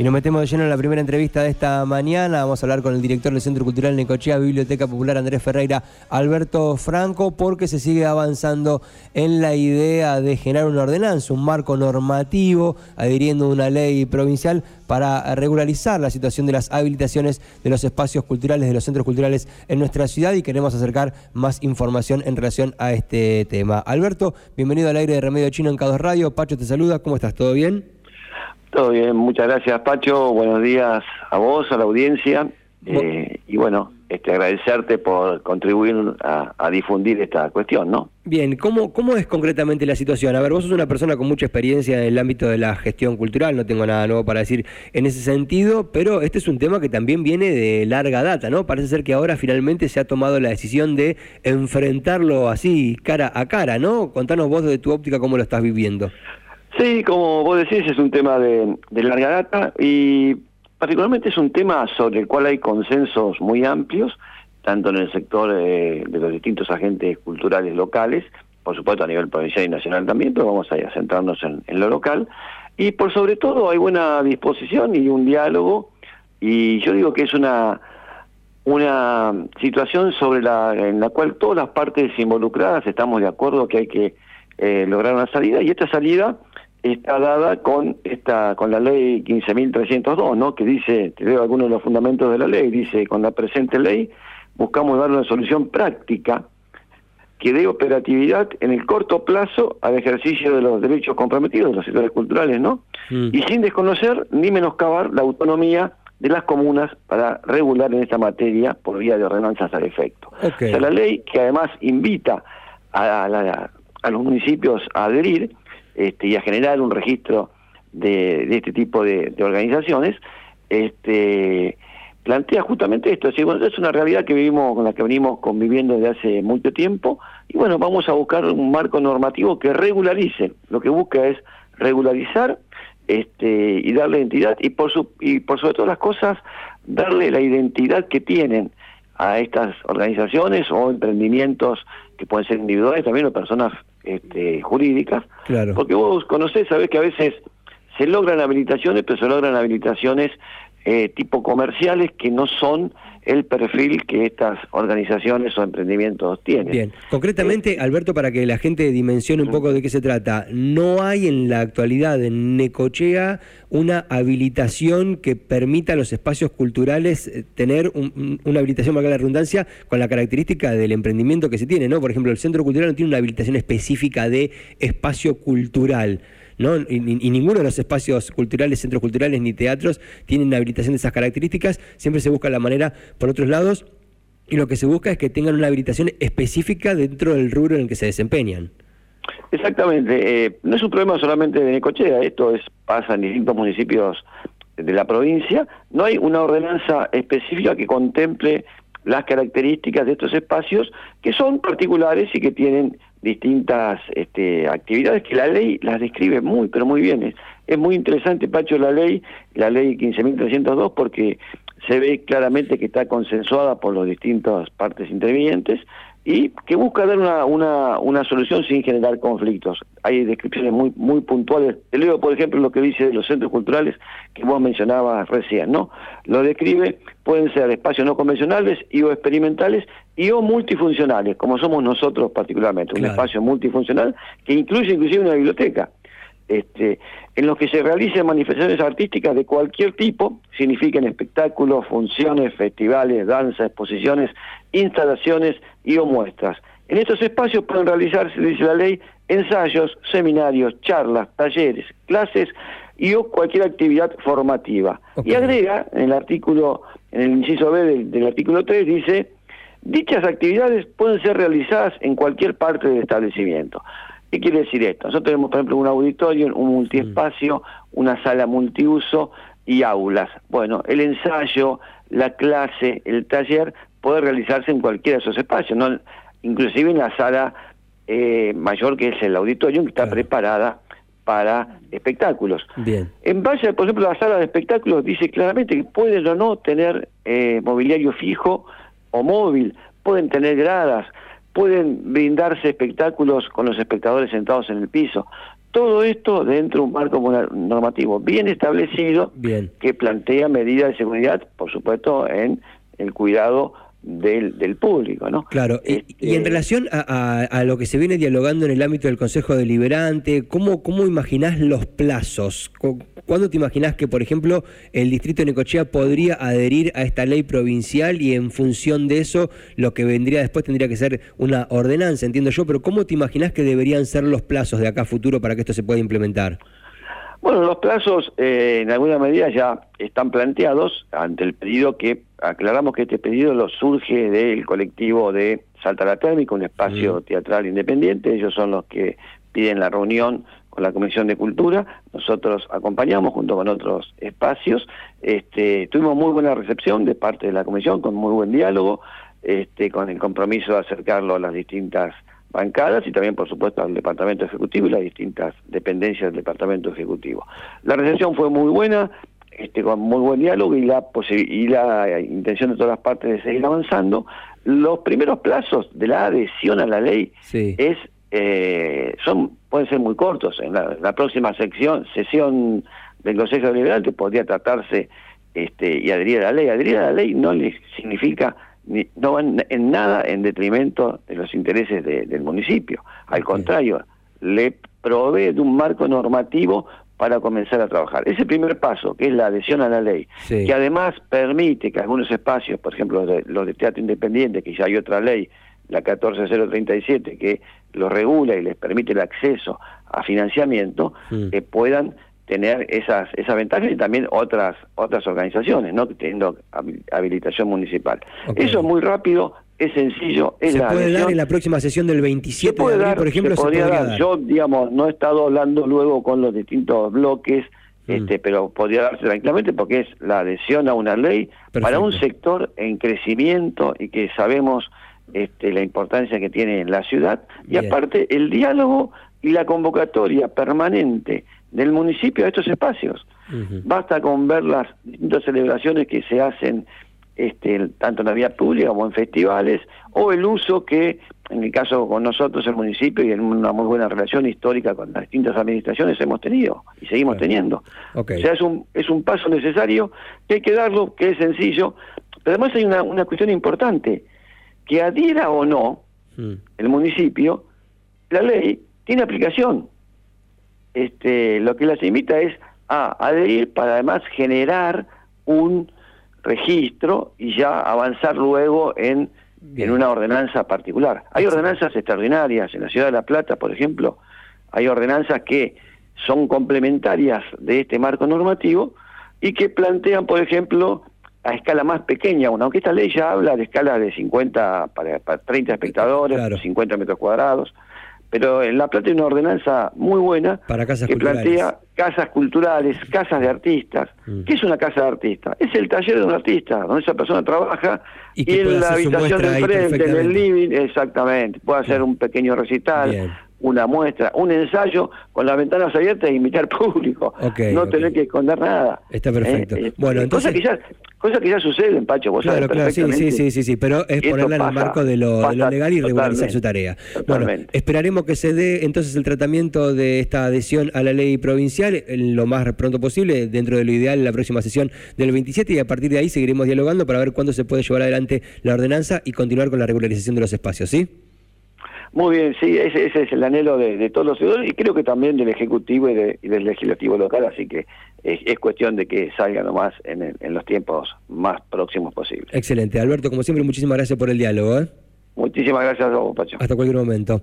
Y nos metemos de lleno en la primera entrevista de esta mañana. Vamos a hablar con el director del Centro Cultural Necochea, Biblioteca Popular Andrés Ferreira, Alberto Franco, porque se sigue avanzando en la idea de generar una ordenanza, un marco normativo, adhiriendo una ley provincial para regularizar la situación de las habilitaciones de los espacios culturales, de los centros culturales en nuestra ciudad y queremos acercar más información en relación a este tema. Alberto, bienvenido al aire de Remedio Chino en K2 Radio. Pacho te saluda, ¿cómo estás? ¿Todo bien? Todo bien, muchas gracias Pacho, buenos días a vos, a la audiencia eh, y bueno, este, agradecerte por contribuir a, difundir esta cuestión, ¿no? Bien, ¿cómo, ¿cómo es concretamente la situación? A ver, vos sos una persona con mucha experiencia en el ámbito de la gestión cultural, no tengo nada nuevo para decir en ese sentido, pero este es un tema que también viene de larga data, ¿no? Parece ser que ahora finalmente se ha tomado la decisión de enfrentarlo así, cara a cara, ¿no? Contanos vos desde tu óptica cómo lo estás viviendo. Sí, como vos decís, es un tema de, larga data y particularmente es un tema sobre el cual hay consensos muy amplios, tanto en el sector de los distintos agentes culturales locales, por supuesto a nivel provincial y nacional también, pero vamos a, centrarnos en, lo local. Y por sobre todo hay buena disposición y un diálogo, y yo digo que es una una situación sobre la en la cual todas las partes involucradas estamos de acuerdo que hay que eh, lograr una salida y esta salida está dada con esta con la ley 15.302, ¿no? que dice, te leo algunos de los fundamentos de la ley, dice, con la presente ley buscamos dar una solución práctica que dé operatividad en el corto plazo al ejercicio de los derechos comprometidos de los sectores culturales, ¿no? Mm. Y sin desconocer ni menoscabar la autonomía de las comunas para regular en esta materia por vía de ordenanzas al efecto. O sea, la ley que además invita a, a los municipios a adherir, este, y a generar un registro de, este tipo de, organizaciones, este, plantea justamente esto, es, una realidad que vivimos, con la que venimos conviviendo desde hace mucho tiempo, y bueno, vamos a buscar un marco normativo que regularice, lo que busca es regularizar este, y darle identidad, y por, su, y por sobre todas las cosas, darle la identidad que tienen a estas organizaciones o emprendimientos que pueden ser individuales también o personas este, jurídicas, claro. porque vos conocés, sabés que a veces se logran habilitaciones, pero se logran habilitaciones eh, tipo comerciales que no son el perfil que estas organizaciones o emprendimientos tienen. Bien, concretamente, eh, Alberto, para que la gente dimensione un poco de qué se trata, no hay en la actualidad en Necochea una habilitación que permita a los espacios culturales eh, tener una habilitación, valga la redundancia, con la característica del emprendimiento que se tiene, ¿no? Por ejemplo, el Centro Cultural no tiene una habilitación específica de espacio cultural. ¿No? Y, ninguno de los espacios culturales, centros culturales ni teatros tienen habilitación de esas características. Siempre se busca la manera por otros lados y lo que se busca es que tengan una habilitación específica dentro del rubro en el que se desempeñan. Exactamente, eh, no es un problema solamente de Necochea, esto es pasa en distintos municipios de la provincia, no hay una ordenanza específica que contemple las características de estos espacios que son particulares y que tienen distintas este, actividades que la ley las describe muy, pero muy bien. Es, muy interesante, Pacho, la ley, la ley 15.302, porque se ve claramente que está consensuada por las distintas partes intervinientes y que busca dar una, una, una solución sin generar conflictos. Hay descripciones muy muy puntuales. Te leo, por ejemplo, lo que dice de los centros culturales que vos mencionabas recién, ¿no? Lo describe, pueden ser espacios no convencionales y o experimentales y o multifuncionales, como somos nosotros particularmente, un espacio multifuncional que incluye inclusive una biblioteca este, en los que se realicen manifestaciones artísticas de cualquier tipo, signifiquen espectáculos, funciones, festivales, danza, exposiciones, instalaciones y o muestras. En estos espacios pueden realizarse, dice la ley, ensayos, seminarios, charlas, talleres, clases y o cualquier actividad formativa. Y agrega en el artículo, en el inciso B del, del artículo 3, dice, dichas actividades pueden ser realizadas en cualquier parte del establecimiento. ¿Qué quiere decir esto? Nosotros tenemos, por ejemplo, un auditorio, un multiespacio, una sala multiuso y aulas. Bueno, el ensayo, la clase, el taller puede realizarse en cualquiera de esos espacios, ¿no? inclusive en la sala eh, mayor que es el auditorio, que está preparada para espectáculos. Bien. En base, por ejemplo, la sala de espectáculos dice claramente que pueden o no tener eh, mobiliario fijo o móvil, pueden tener gradas, pueden brindarse espectáculos con los espectadores sentados en el piso, Todo esto dentro de un marco normativo bien establecido bien. que plantea medidas de seguridad, por supuesto, en el cuidado del, del público, ¿no? Claro, y, en este, relación a, lo que se viene dialogando en el ámbito del Consejo Deliberante, ¿cómo, cómo imaginás los plazos? ¿Cuándo te imaginás que, por ejemplo, el distrito de Necochea podría adherir a esta ley provincial y en función de eso lo que vendría después tendría que ser una ordenanza, entiendo yo, pero ¿cómo te imaginás que deberían ser los plazos de acá a futuro para que esto se pueda implementar? Bueno, los plazos eh, en alguna medida ya están planteados ante el pedido que, aclaramos que este pedido lo surge del colectivo de Salta la Térmica, un espacio teatral independiente, ellos son los que piden la reunión con la Comisión de Cultura, nosotros acompañamos junto con otros espacios, este, tuvimos muy buena recepción de parte de la Comisión, con muy buen diálogo, este, con el compromiso de acercarlo a las distintas bancadas y también, por supuesto, al Departamento Ejecutivo y las distintas dependencias del Departamento Ejecutivo. La recepción fue muy buena, este, con muy buen diálogo y la, y la intención de todas las partes de seguir avanzando. Los primeros plazos de la adhesión a la ley es eh, son pueden ser muy cortos. En la, próxima sección, sesión del Consejo Deliberante podría tratarse este, y adherir a la ley. Adherir a la ley no significa no van en nada en detrimento de los intereses del municipio. Al contrario, le provee de un marco normativo para comenzar a trabajar. Ese primer paso, que es la adhesión a la ley, que además permite que algunos espacios, por ejemplo los de, teatro independiente, que ya hay otra ley, la 14037, que lo regula y les permite el acceso a financiamiento, que puedan tener esas esas ventajas y también otras otras organizaciones, no teniendo habilitación municipal. Eso es muy rápido, es sencillo, es ¿Se puede dar en la próxima sesión del 27 de abril, por ejemplo? Se, podría dar. Yo, digamos, no he estado hablando luego con los distintos bloques, mm. este, pero podría darse tranquilamente porque es la adhesión a una ley para un sector en crecimiento y que sabemos este, la importancia que tiene en la ciudad. Y aparte, el diálogo y la convocatoria permanente del municipio a estos espacios. Basta con ver las distintas celebraciones que se hacen este, tanto en la vía pública como en festivales, o el uso que, en el caso con nosotros, el municipio, y en una muy buena relación histórica con las distintas administraciones, hemos tenido y seguimos teniendo. O sea, es un, es un paso necesario que hay que darlo, que es sencillo, pero además hay una, una cuestión importante, que adhiera o no mm. el municipio, la ley tiene aplicación este, lo que las invita es a adherir para además generar un registro y ya avanzar luego en, en una ordenanza particular. Hay ordenanzas extraordinarias en la ciudad de La Plata, por ejemplo, hay ordenanzas que son complementarias de este marco normativo y que plantean, por ejemplo, a escala más pequeña, aunque esta ley ya habla de escala de 50 para, 30 espectadores, 50 metros cuadrados, pero en La Plata hay una ordenanza muy buena Para casas que plantea casas culturales, casas de artistas. Mm. ¿Qué es una casa de artista? Es el taller de un artista, donde esa persona trabaja y, en la habitación del frente, en el living, exactamente, puede hacer un pequeño recital, una muestra, un ensayo con las ventanas abiertas e invitar público, no tener que esconder nada. Está perfecto. Eh, eh, bueno, entonces... Cosas que, ya, cosas que ya suceden, Pacho, vos claro, claro, sí, sí, sí, sí, sí, pero es ponerla en el marco de lo, legal y regularizar su tarea. Bueno, esperaremos que se dé entonces el tratamiento de esta adhesión a la ley provincial lo más pronto posible, dentro de lo ideal en la próxima sesión del 27 y a partir de ahí seguiremos dialogando para ver cuándo se puede llevar adelante la ordenanza y continuar con la regularización de los espacios, ¿sí? Muy bien, sí, ese, es el anhelo de, todos los ciudadanos y creo que también del Ejecutivo y, del Legislativo local, así que es, cuestión de que salga nomás en, en los tiempos más próximos posibles. Excelente. Alberto, como siempre, muchísimas gracias por el diálogo. ¿eh? Muchísimas gracias a vos, Pacho. Hasta cualquier momento.